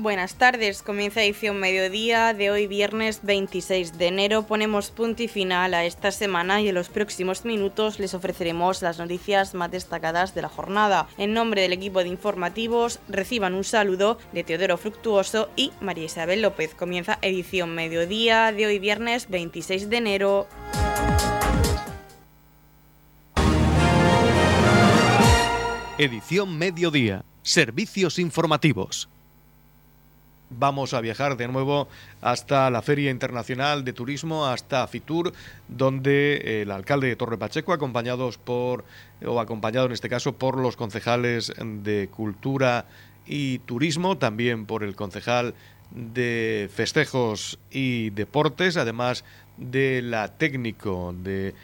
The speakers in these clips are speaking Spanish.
Buenas tardes, comienza edición mediodía de hoy viernes 26 de enero. Ponemos punto y final a esta semana y en los próximos minutos les ofreceremos las noticias más destacadas de la jornada. En nombre del equipo de informativos reciban un saludo de Teodoro Fructuoso y María Isabel López. Comienza edición mediodía de hoy viernes 26 de enero. Edición mediodía. Servicios informativos vamos a viajar de nuevo hasta la Feria Internacional de Turismo, hasta Fitur, donde el alcalde de Torre Pacheco, acompañados por, o acompañado en este caso por los concejales de Cultura y Turismo, también por el concejal de Festejos y Deportes, además de la técnico de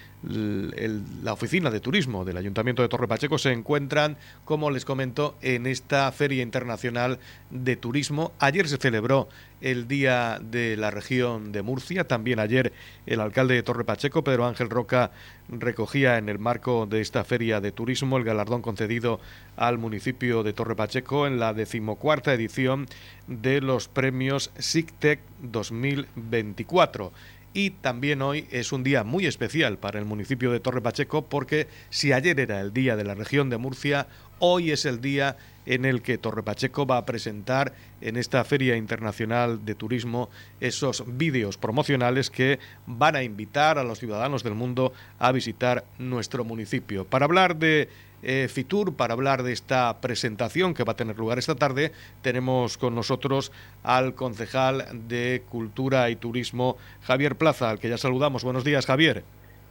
la oficina de turismo del Ayuntamiento de Torre Pacheco se encuentran, como les comento, en esta Feria Internacional de Turismo. Ayer se celebró el Día de la Región de Murcia. También ayer el alcalde de Torre Pacheco, Pedro Ángel Roca, recogía en el marco de esta Feria de Turismo el galardón concedido al municipio de Torre Pacheco en la decimocuarta edición de los premios SICTEC 2024 y también hoy es un día muy especial para el municipio de Torre Pacheco porque si ayer era el día de la región de Murcia, hoy es el día en el que Torre Pacheco va a presentar en esta Feria Internacional de Turismo esos vídeos promocionales que van a invitar a los ciudadanos del mundo a visitar nuestro municipio. Para hablar de eh, Fitur para hablar de esta presentación que va a tener lugar esta tarde. Tenemos con nosotros al concejal de Cultura y Turismo, Javier Plaza, al que ya saludamos. Buenos días, Javier.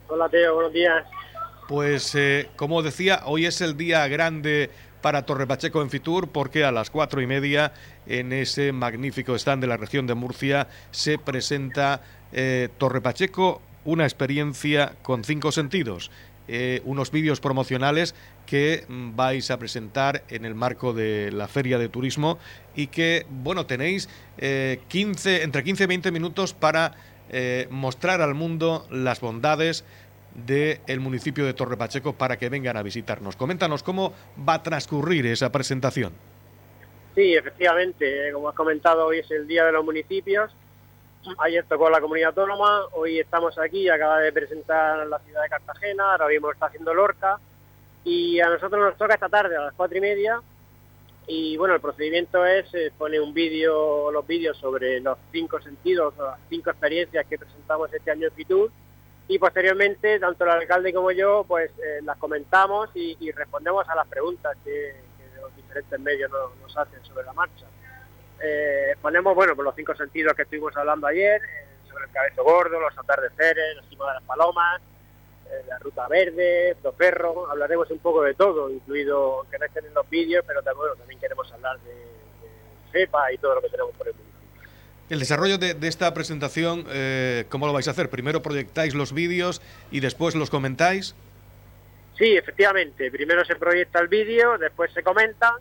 Hola, Teo, buenos días. Pues, eh, como decía, hoy es el día grande para Torre Pacheco en Fitur, porque a las cuatro y media, en ese magnífico stand de la región de Murcia, se presenta eh, Torre Pacheco, una experiencia con cinco sentidos. Eh, unos vídeos promocionales que vais a presentar en el marco de la Feria de Turismo y que, bueno, tenéis 15, eh, entre 15 y 20 minutos para eh, mostrar al mundo las bondades del municipio de Torre Pacheco para que vengan a visitarnos. Coméntanos cómo va a transcurrir esa presentación. Sí, efectivamente, como has comentado, hoy es el Día de los Municipios Ayer tocó la comunidad autónoma, hoy estamos aquí, acaba de presentar la ciudad de Cartagena, ahora mismo está haciendo Lorca y a nosotros nos toca esta tarde a las cuatro y media y bueno, el procedimiento es, eh, pone un vídeo, los vídeos sobre los cinco sentidos, las cinco experiencias que presentamos este año en Fitur y posteriormente, tanto el alcalde como yo, pues eh, las comentamos y, respondemos a las preguntas que, los diferentes medios nos hacen sobre la marcha. Eh, ponemos, bueno, por los cinco sentidos que estuvimos hablando ayer, eh, sobre el cabezo gordo, los atardeceres, la cima de las palomas, la ruta verde, los perros, hablaremos un poco de todo, incluido que no estén en los vídeos, pero también, también queremos hablar de, CEPA y todo lo que tenemos por el mundo. El desarrollo de, de esta presentación, ¿cómo lo vais a hacer? ¿Primero proyectáis los vídeos y después los comentáis? Sí, efectivamente. Primero se proyecta el vídeo, después se comenta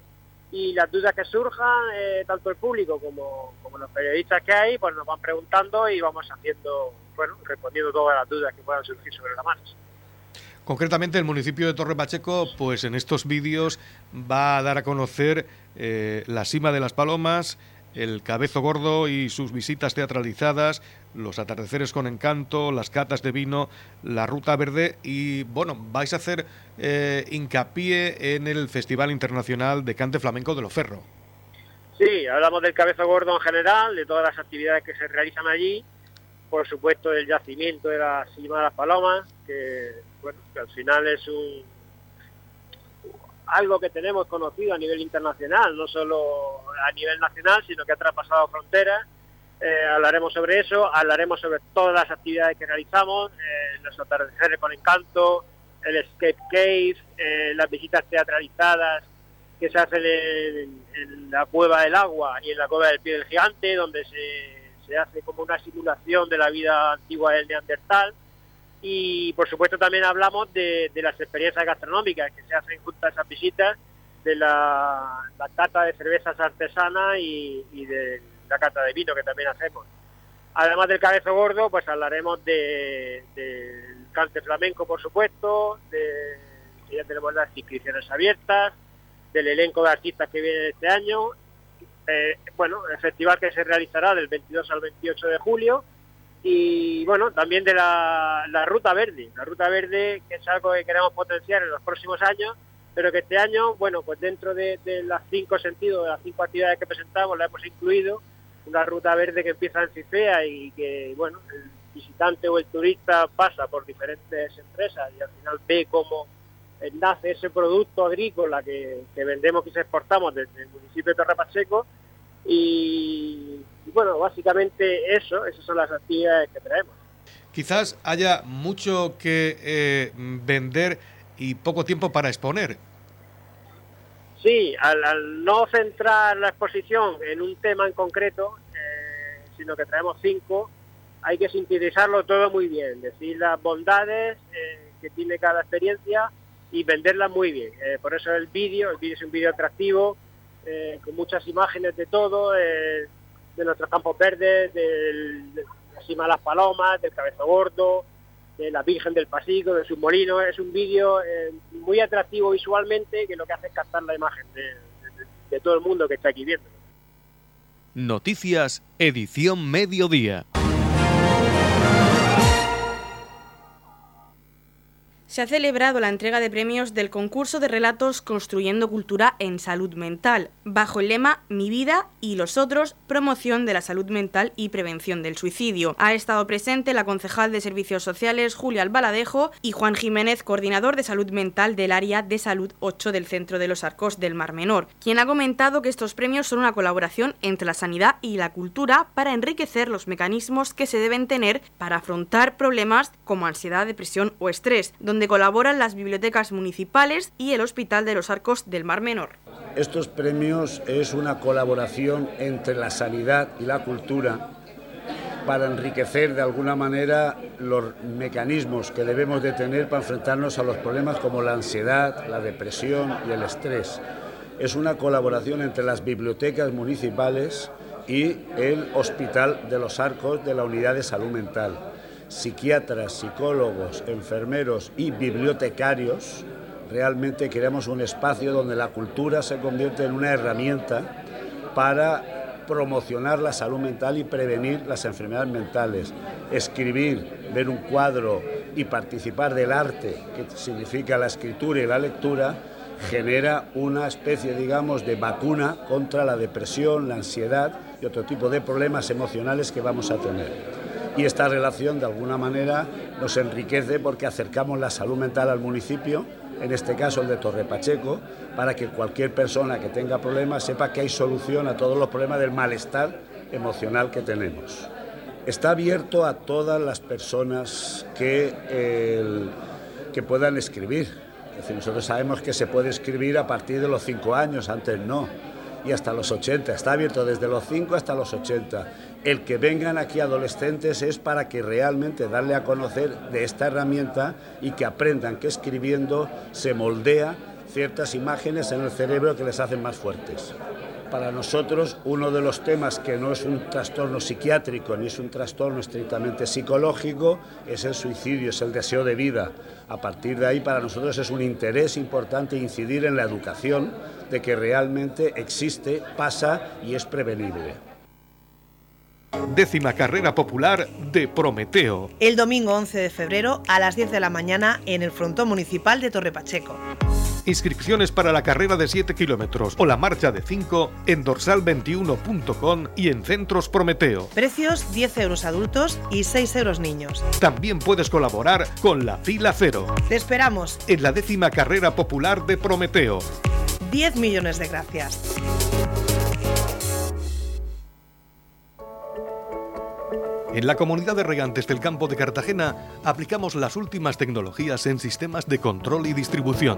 y las dudas que surjan, eh, tanto el público como, los periodistas que hay, pues nos van preguntando y vamos haciendo, bueno, respondiendo todas las dudas que puedan surgir sobre la marcha. Concretamente, el municipio de Torre Pacheco, pues en estos vídeos va a dar a conocer eh, la cima de las palomas, el Cabezo Gordo y sus visitas teatralizadas, los atardeceres con encanto, las catas de vino, la ruta verde y bueno, vais a hacer eh, hincapié en el Festival Internacional de Cante Flamenco de Loferro. Sí, hablamos del Cabezo Gordo en general, de todas las actividades que se realizan allí, por supuesto del yacimiento de la Cima de las Palomas, que, bueno, que al final es un algo que tenemos conocido a nivel internacional, no solo a nivel nacional, sino que ha traspasado fronteras. Eh, hablaremos sobre eso, hablaremos sobre todas las actividades que realizamos, eh, los atardeceres con encanto, el escape cave, eh, las visitas teatralizadas que se hacen en, la cueva del agua y en la cueva del pie del gigante, donde se, se hace como una simulación de la vida antigua del Neandertal. Y por supuesto también hablamos de, las experiencias gastronómicas que se hacen junto a esas visitas, de la, cata de cervezas artesanas y, de la cata de vino que también hacemos. Además del cabezo gordo, pues hablaremos del cante flamenco, por supuesto, de ya tenemos las inscripciones abiertas, del elenco de artistas que vienen este año eh, bueno, el festival que se realizará del 22 al 28 de julio y bueno, también de la, Ruta Verde, la Ruta Verde que es algo que queremos potenciar en los próximos años, pero que este año, bueno, pues dentro de, de los cinco sentidos, de las cinco actividades que presentamos, la hemos incluido una ruta verde que empieza en Cifea y que, bueno, el visitante o el turista pasa por diferentes empresas y al final ve cómo nace ese producto agrícola que, vendemos y se exportamos desde el municipio de Torre Pacheco y, bueno, básicamente eso, esas son las actividades que traemos. Quizás haya mucho que eh, vender y poco tiempo para exponer. Sí, al, no centrar la exposición en un tema en concreto, eh, sino que traemos cinco, hay que sintetizarlo todo muy bien, decir las bondades eh, que tiene cada experiencia y venderla muy bien. Eh, por eso el vídeo, el vídeo es un vídeo atractivo, con muchas imágenes de todo, de nuestros campos verdes, del, de encima de las palomas, del cabezo gordo, de la Virgen del Pasico, de su molino. Es un vídeo eh, muy atractivo visualmente que lo que hace es captar la imagen de todo el mundo que está aquí viendo. Noticias, edición mediodía. Se ha celebrado la entrega de premios del concurso de relatos Construyendo Cultura en Salud Mental, bajo el lema Mi vida y los otros, promoción de la salud mental y prevención del suicidio. Ha estado presente la concejal de Servicios Sociales Julia Albaladejo y Juan Jiménez, coordinador de salud mental del área de salud 8 del Centro de los Arcos del Mar Menor, quien ha comentado que estos premios son una colaboración entre la sanidad y la cultura para enriquecer los mecanismos que se deben tener para afrontar problemas como ansiedad, depresión o estrés, donde colaboran las bibliotecas municipales y el Hospital de los Arcos del Mar Menor. Estos premios es una colaboración entre la sanidad y la cultura para enriquecer de alguna manera los mecanismos que debemos de tener para enfrentarnos a los problemas como la ansiedad, la depresión y el estrés. Es una colaboración entre las bibliotecas municipales y el Hospital de los Arcos de la Unidad de Salud Mental psiquiatras, psicólogos, enfermeros y bibliotecarios, realmente queremos un espacio donde la cultura se convierte en una herramienta para promocionar la salud mental y prevenir las enfermedades mentales. Escribir, ver un cuadro y participar del arte, que significa la escritura y la lectura, genera una especie, digamos, de vacuna contra la depresión, la ansiedad y otro tipo de problemas emocionales que vamos a tener y esta relación de alguna manera nos enriquece porque acercamos la salud mental al municipio, en este caso el de Torre Pacheco, para que cualquier persona que tenga problemas sepa que hay solución a todos los problemas del malestar emocional que tenemos. Está abierto a todas las personas que, que puedan escribir. Es decir, nosotros sabemos que se puede escribir a partir de los cinco años, antes no y hasta los 80. Está abierto desde los 5 hasta los 80. El que vengan aquí adolescentes es para que realmente darle a conocer de esta herramienta y que aprendan que escribiendo se moldea ciertas imágenes en el cerebro que les hacen más fuertes. Para nosotros uno de los temas que no es un trastorno psiquiátrico ni es un trastorno estrictamente psicológico es el suicidio, es el deseo de vida. A partir de ahí para nosotros es un interés importante incidir en la educación de que realmente existe, pasa y es prevenible. Décima carrera popular de Prometeo. El domingo 11 de febrero a las 10 de la mañana en el frontón municipal de Torre Pacheco. Inscripciones para la carrera de 7 kilómetros o la marcha de 5 en dorsal21.com y en Centros Prometeo. Precios 10 euros adultos y 6 euros niños. También puedes colaborar con la fila cero. Te esperamos en la décima carrera popular de Prometeo. 10 millones de gracias. En la comunidad de regantes del campo de Cartagena aplicamos las últimas tecnologías en sistemas de control y distribución,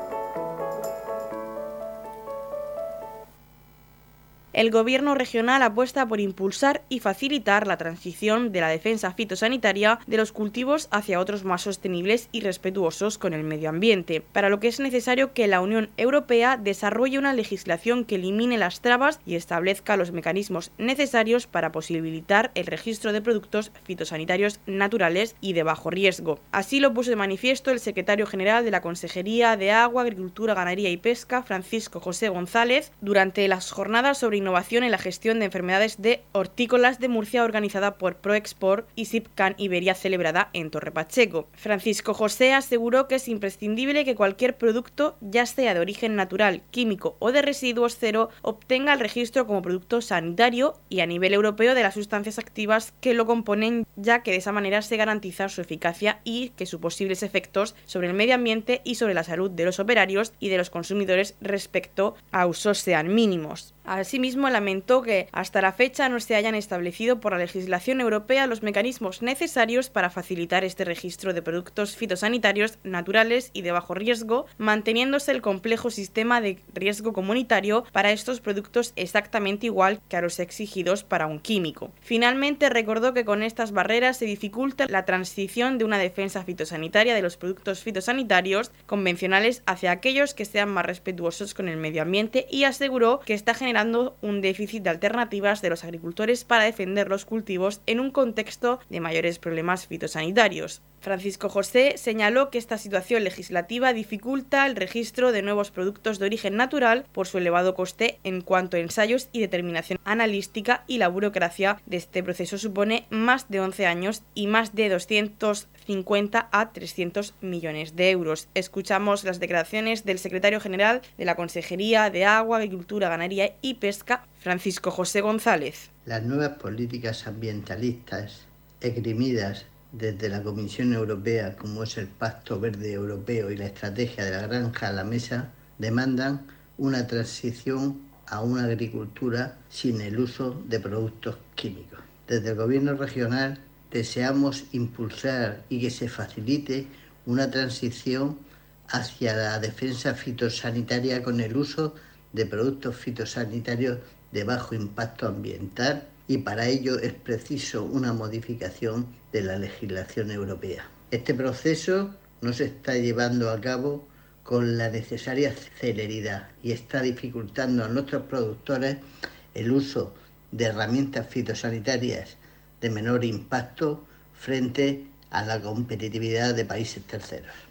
El Gobierno regional apuesta por impulsar y facilitar la transición de la defensa fitosanitaria de los cultivos hacia otros más sostenibles y respetuosos con el medio ambiente, para lo que es necesario que la Unión Europea desarrolle una legislación que elimine las trabas y establezca los mecanismos necesarios para posibilitar el registro de productos fitosanitarios naturales y de bajo riesgo. Así lo puso de manifiesto el secretario general de la Consejería de Agua, Agricultura, Ganadería y Pesca, Francisco José González, durante las jornadas sobre innovación en la gestión de enfermedades de hortícolas de Murcia organizada por ProExport y SIPCAN Iberia celebrada en Torre Pacheco. Francisco José aseguró que es imprescindible que cualquier producto, ya sea de origen natural, químico o de residuos cero, obtenga el registro como producto sanitario y a nivel europeo de las sustancias activas que lo componen, ya que de esa manera se garantiza su eficacia y que sus posibles efectos sobre el medio ambiente y sobre la salud de los operarios y de los consumidores respecto a usos sean mínimos. Asimismo, lamentó que hasta la fecha no se hayan establecido por la legislación europea los mecanismos necesarios para facilitar este registro de productos fitosanitarios naturales y de bajo riesgo, manteniéndose el complejo sistema de riesgo comunitario para estos productos exactamente igual que a los exigidos para un químico. Finalmente, recordó que con estas barreras se dificulta la transición de una defensa fitosanitaria de los productos fitosanitarios convencionales hacia aquellos que sean más respetuosos con el medio ambiente y aseguró que generando generando un déficit de alternativas de los agricultores para defender los cultivos en un contexto de mayores problemas fitosanitarios. Francisco José señaló que esta situación legislativa dificulta el registro de nuevos productos de origen natural por su elevado coste en cuanto a ensayos y determinación analística y la burocracia de este proceso supone más de 11 años y más de 250 a 300 millones de euros. Escuchamos las declaraciones del secretario general de la Consejería de Agua, Agricultura, Ganadería y Pesca, Francisco José González. Las nuevas políticas ambientalistas esgrimidas desde la Comisión Europea, como es el Pacto Verde Europeo y la Estrategia de la Granja a la Mesa, demandan una transición a una agricultura sin el uso de productos químicos. Desde el Gobierno regional deseamos impulsar y que se facilite una transición hacia la defensa fitosanitaria con el uso de productos fitosanitarios de bajo impacto ambiental y para ello es preciso una modificación de la legislación europea. Este proceso no se está llevando a cabo con la necesaria celeridad y está dificultando a nuestros productores el uso de herramientas fitosanitarias de menor impacto frente a la competitividad de países terceros.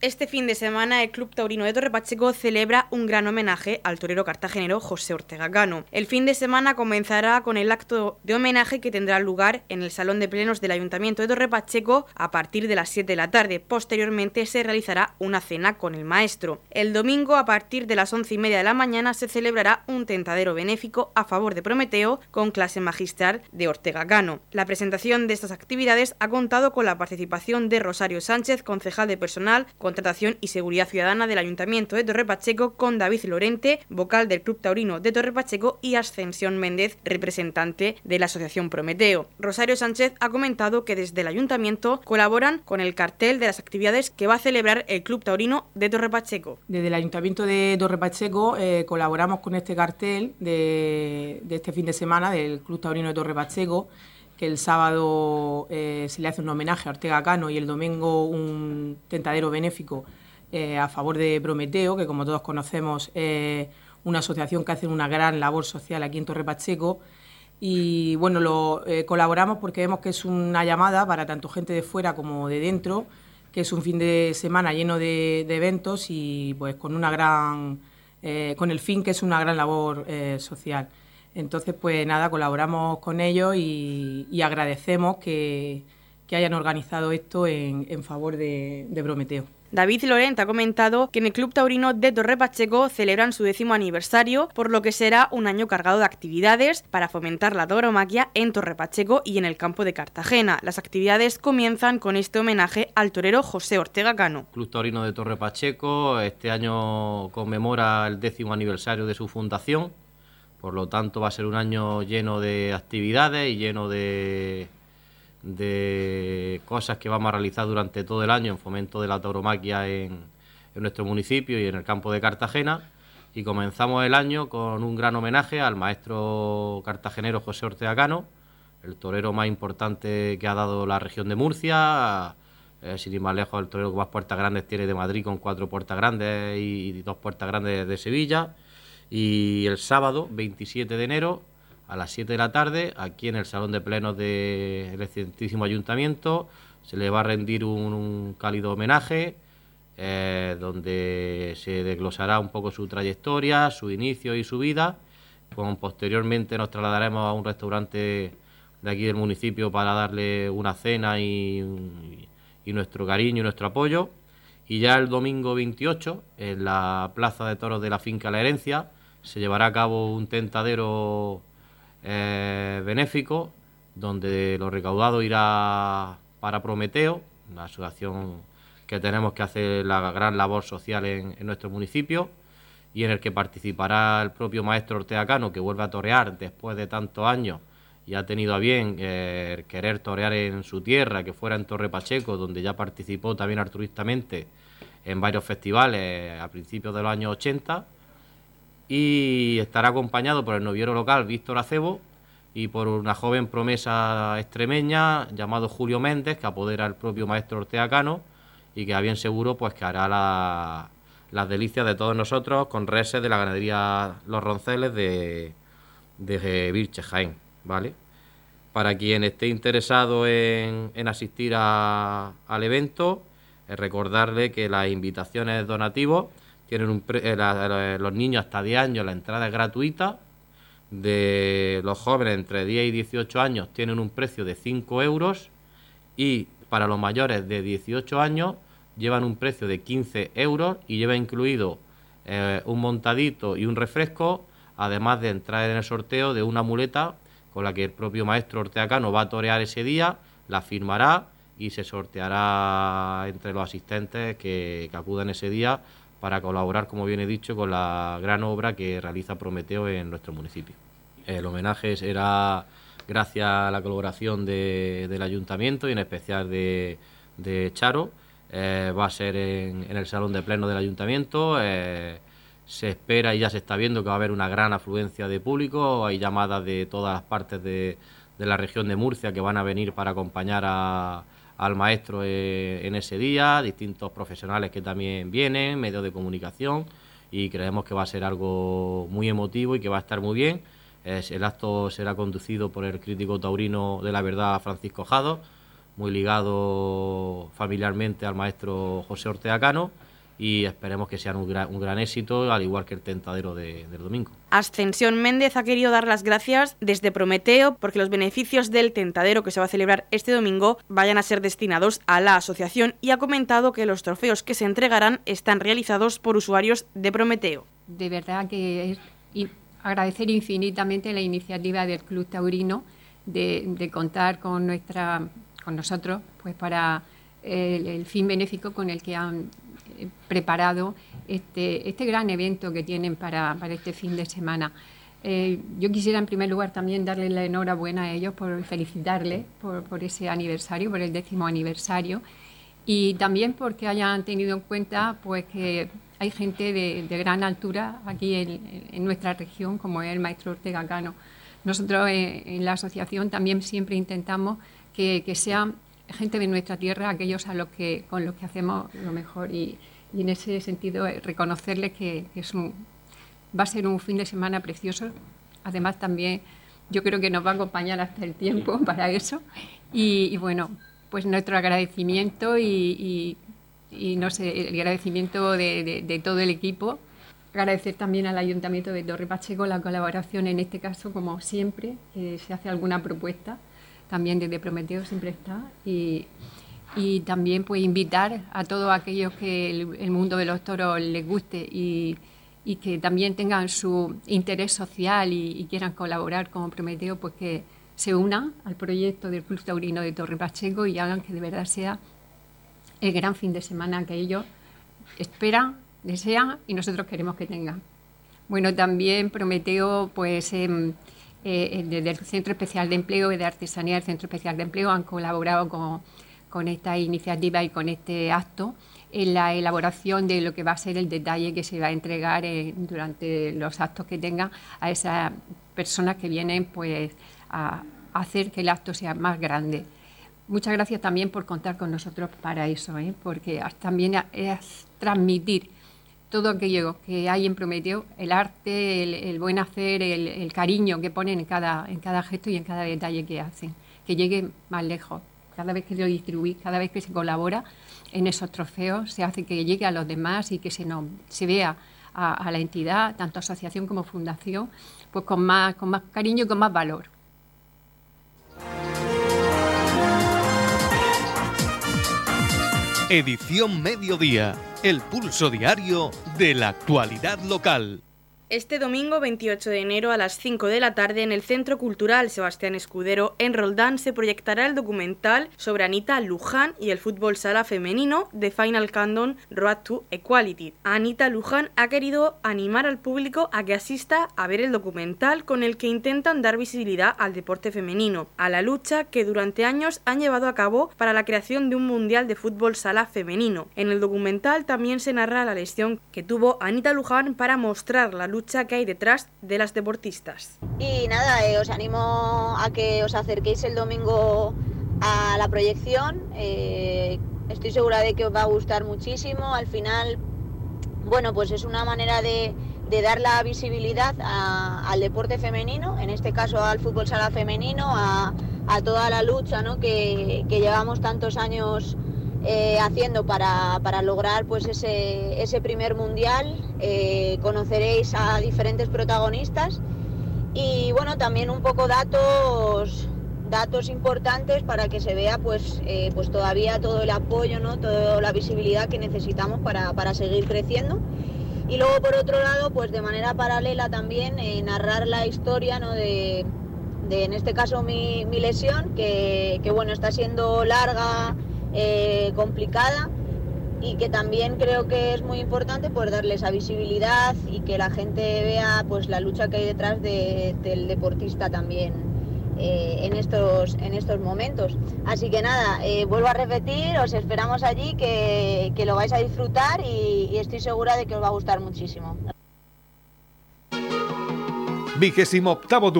Este fin de semana el Club Taurino de Torre Pacheco celebra un gran homenaje al torero cartagenero José Ortega Cano. El fin de semana comenzará con el acto de homenaje que tendrá lugar en el Salón de Plenos del Ayuntamiento de Torre Pacheco a partir de las 7 de la tarde. Posteriormente se realizará una cena con el maestro. El domingo a partir de las 11 y media de la mañana se celebrará un tentadero benéfico a favor de Prometeo con clase magistral de Ortega Cano. La presentación de estas actividades ha contado con la participación de Rosario Sánchez, concejal de personal, Contratación y Seguridad Ciudadana del Ayuntamiento de Torre Pacheco con David Lorente, vocal del Club Taurino de Torre Pacheco y Ascensión Méndez, representante de la Asociación Prometeo. Rosario Sánchez ha comentado que desde el Ayuntamiento colaboran con el cartel de las actividades que va a celebrar el Club Taurino de Torre Pacheco. Desde el Ayuntamiento de Torre Pacheco eh, colaboramos con este cartel de, de este fin de semana del Club Taurino de Torre Pacheco que el sábado eh, se le hace un homenaje a Ortega Cano y el domingo un tentadero benéfico eh, a favor de Prometeo, que como todos conocemos es una asociación que hace una gran labor social aquí en Torre Pacheco. Y bueno, lo eh, colaboramos porque vemos que es una llamada para tanto gente de fuera como de dentro, que es un fin de semana lleno de, de eventos y pues con una gran con el fin que es una gran labor social. Entonces, pues nada, colaboramos con ellos y, agradecemos que, hayan organizado esto en, favor de, Prometeo. David Lorent ha comentado que en el Club Taurino de Torre Pacheco celebran su décimo aniversario, por lo que será un año cargado de actividades para fomentar la tauromaquia en Torre Pacheco y en el campo de Cartagena. Las actividades comienzan con este homenaje al torero José Ortega Cano. Club Taurino de Torre Pacheco este año conmemora el décimo aniversario de su fundación, por lo tanto va a ser un año lleno de actividades y lleno de cosas que vamos a realizar durante todo el año en fomento de la tauromaquia en, nuestro municipio y en el campo de Cartagena. Y comenzamos el año con un gran homenaje al maestro cartagenero José Ortega Cano, el torero más importante que ha dado la región de Murcia, eh, sin ir más lejos, el torero que más puertas grandes tiene de Madrid con cuatro puertas grandes y dos puertas grandes de Sevilla. Y el sábado, 27 de enero, a las 7 de la tarde, aquí en el Salón de Plenos del excelentísimo Ayuntamiento. Se le va a rendir un, cálido homenaje, eh, donde se desglosará un poco su trayectoria, su inicio y su vida. Con, posteriormente nos trasladaremos a un restaurante de aquí del municipio para darle una cena y, y nuestro cariño y nuestro apoyo. Y ya el domingo 28, en la Plaza de Toros de la Finca La Herencia, se llevará a cabo un tentadero eh, benéfico, donde lo recaudado irá para Prometeo, la asociación que tenemos que hacer la gran labor social en, nuestro municipio y en el que participará el propio maestro Ortega Cano, que vuelve a torear después de tantos años y ha tenido a bien eh, querer torear en su tierra, que fuera en Torre Pacheco, donde ya participó también altruistamente en varios festivales a principios de los años 80 y estará acompañado por el noviero local Víctor Acebo y por una joven promesa extremeña llamado Julio Méndez que apodera el propio maestro Ortega Cano y que a bien seguro pues que hará las delicias de todos nosotros con reses de la ganadería Los Ronceles de, de Jaén, ¿vale? Para quien esté interesado en, asistir al evento, recordarle que las invitaciones donativos tienen un eh, los niños hasta 10 años la entrada es gratuita. De los jóvenes entre 10 y 18 años tienen un precio de 5 euros. Y para los mayores de 18 años llevan un precio de 15 euros y lleva incluido eh, un montadito y un refresco, además de entrar en el sorteo de una muleta con la que el propio maestro Orteacano va a torear ese día, la firmará y se sorteará entre los asistentes que, que acudan ese día para colaborar, como bien he dicho, con la gran obra que realiza Prometeo en nuestro municipio. El homenaje será gracias a la colaboración del ayuntamiento y en especial de, Charo. Eh, va a ser en, el salón de pleno del ayuntamiento. Eh, se espera y ya se está viendo que va a haber una gran afluencia de público. Hay llamadas de todas las partes de la región de Murcia que van a venir para acompañar a, al maestro eh, en ese día, distintos profesionales que también vienen, medios de comunicación y creemos que va a ser algo muy emotivo y que va a estar muy bien. el acto será conducido por el crítico taurino de la verdad Francisco Jado, muy ligado familiarmente al maestro José Ortega Cano y esperemos que sea un gran, éxito, al igual que el tentadero del domingo. Ascensión Méndez ha querido dar las gracias desde Prometeo porque los beneficios del tentadero que se va a celebrar este domingo vayan a ser destinados a la asociación y ha comentado que los trofeos que se entregarán están realizados por usuarios de Prometeo. De verdad que es agradecer infinitamente la iniciativa del Club Taurino de, contar con nuestra con nosotros pues para el fin benéfico con el que han preparado este, este gran evento que tienen para, este fin de semana. Eh, yo quisiera en primer lugar también darle la enhorabuena a ellos por felicitarles por, ese aniversario, por el décimo aniversario y también porque hayan tenido en cuenta pues que hay gente de, gran altura aquí en, nuestra región como es el maestro Ortega Cano. Nosotros eh, en, la asociación también siempre intentamos que, que sean gente de nuestra tierra, aquellos a los que, con los que hacemos lo mejor. Y, en ese sentido, eh, reconocerles que, es un, va a ser un fin de semana precioso. Además, también yo creo que nos va a acompañar hasta el tiempo para eso. Y, bueno, pues nuestro agradecimiento y, no sé, el agradecimiento de, todo el equipo. Agradecer también al Ayuntamiento de Torre Pacheco la colaboración en este caso, como siempre, que se hace alguna propuesta también desde Prometeo siempre está. Y, y también pues invitar a todos aquellos que el, mundo de los toros les guste y, que también tengan su interés social y, quieran colaborar como Prometeo, pues que se unan al proyecto del Club Taurino de Torre Pacheco y hagan que de verdad sea el gran fin de semana que ellos esperan, desean y nosotros queremos que tengan. Bueno, también Prometeo, pues em, eh, desde el Centro Especial de Empleo y de Artesanía del Centro Especial de Empleo han colaborado con, con esta iniciativa y con este acto en la elaboración de lo que va a ser el detalle que se va a entregar eh, durante los actos que tengan a esas personas que vienen pues a, hacer que el acto sea más grande. Muchas gracias también por contar con nosotros para eso, ¿eh? porque también es transmitir todo aquello que hay en Prometeo, el arte, el, buen hacer, el, cariño que ponen en cada, en cada gesto y en cada detalle que hacen, que llegue más lejos. Cada vez que lo distribuís, cada vez que se colabora en esos trofeos, se hace que llegue a los demás y que se, no, se vea a, a la entidad, tanto asociación como fundación, pues con más, con más cariño y con más valor. Edición Mediodía, el pulso diario de la actualidad local. Este domingo 28 de enero a las 5 de la tarde en el Centro Cultural Sebastián Escudero en Roldán se proyectará el documental sobre Anita Luján y el fútbol sala femenino de Final Countdown Road to Equality. Anita Luján ha querido animar al público a que asista a ver el documental con el que intentan dar visibilidad al deporte femenino, a la lucha que durante años han llevado a cabo para la creación de un mundial de fútbol sala femenino. En el documental también se narra la lesión que tuvo Anita Luján para mostrar la lucha que hay detrás de las deportistas. Y nada, eh, os animo a que os acerquéis el domingo a la proyección. Eh, estoy segura de que os va a gustar muchísimo. Al final, bueno, pues es una manera de, dar la visibilidad al deporte femenino, en este caso al fútbol sala femenino, a, toda la lucha que, que llevamos tantos años eh, haciendo para, lograr pues ese, ese primer mundial. Eh, conoceréis a diferentes protagonistas y bueno, también un poco datos datos importantes para que se vea pues, eh, pues todavía todo el apoyo, ¿no? toda la visibilidad que necesitamos para, seguir creciendo. Y luego por otro lado, pues de manera paralela también narrar la historia ¿no? de, en este caso mi, lesión, que, que, bueno, está siendo larga, eh, complicada y que también creo que es muy importante pues darle esa visibilidad y que la gente vea pues la lucha que hay detrás del deportista también eh, en, estos, en estos momentos. Así que nada, eh, vuelvo a repetir, os esperamos allí, que, lo vais a disfrutar y, estoy segura de que os va a gustar muchísimo. Vigésimo octavo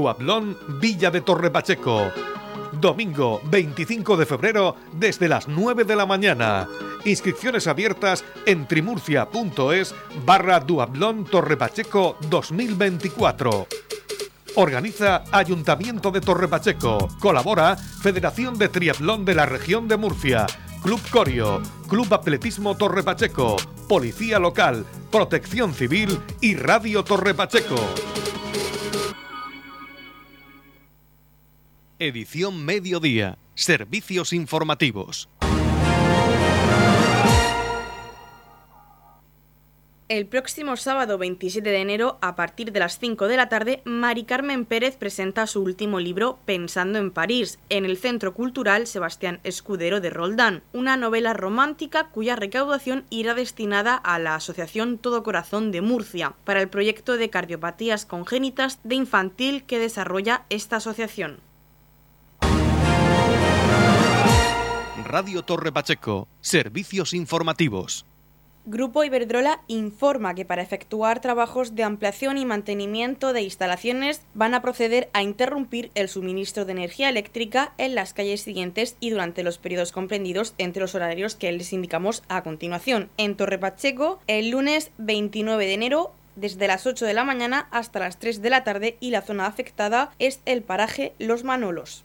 Villa de Torre Pacheco domingo 25 de febrero desde las 9 de la mañana. Inscripciones abiertas en trimurcia.es barra Duablón Torrepacheco 2024. Organiza Ayuntamiento de Torrepacheco. Colabora Federación de Triatlón de la Región de Murcia. Club Corio, Club Atletismo Torrepacheco, Policía Local, Protección Civil y Radio Torrepacheco. Edición Mediodía. Servicios informativos. El próximo sábado 27 de enero, a partir de las 5 de la tarde, Mari Carmen Pérez presenta su último libro Pensando en París, en el Centro Cultural Sebastián Escudero de Roldán, una novela romántica cuya recaudación irá destinada a la Asociación Todo Corazón de Murcia, para el proyecto de cardiopatías congénitas de infantil que desarrolla esta asociación. Radio Torre Pacheco, servicios informativos. Grupo Iberdrola informa que para efectuar trabajos de ampliación y mantenimiento de instalaciones van a proceder a interrumpir el suministro de energía eléctrica en las calles siguientes y durante los periodos comprendidos entre los horarios que les indicamos a continuación. En Torre Pacheco, el lunes 29 de enero desde las 8 de la mañana hasta las 3 de la tarde y la zona afectada es el paraje Los Manolos.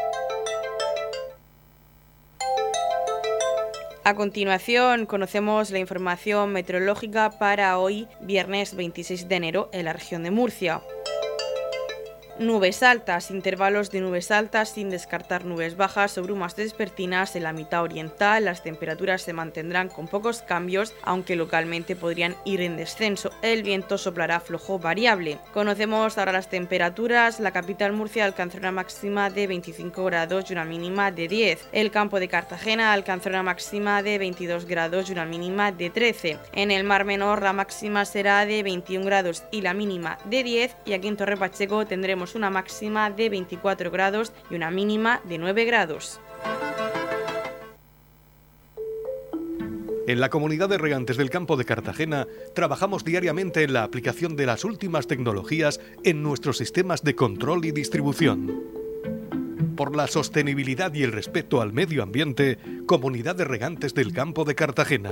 A continuación, conocemos la información meteorológica para hoy, viernes 26 de enero, en la región de Murcia. Nubes altas, intervalos de nubes altas sin descartar nubes bajas o brumas despertinas en la mitad oriental. Las temperaturas se mantendrán con pocos cambios, aunque localmente podrían ir en descenso. El viento soplará flojo variable. Conocemos ahora las temperaturas. La capital Murcia alcanzó una máxima de 25 grados y una mínima de 10. El campo de Cartagena alcanzó una máxima de 22 grados y una mínima de 13. En el Mar Menor la máxima será de 21 grados y la mínima de 10. Y aquí en Torre Pacheco una máxima de 24 grados y una mínima de 9 grados. En la comunidad de regantes del campo de Cartagena trabajamos diariamente en la aplicación de las últimas tecnologías en nuestros sistemas de control y distribución. Por la sostenibilidad y el respeto al medio ambiente, Comunidad de Regantes del Campo de Cartagena.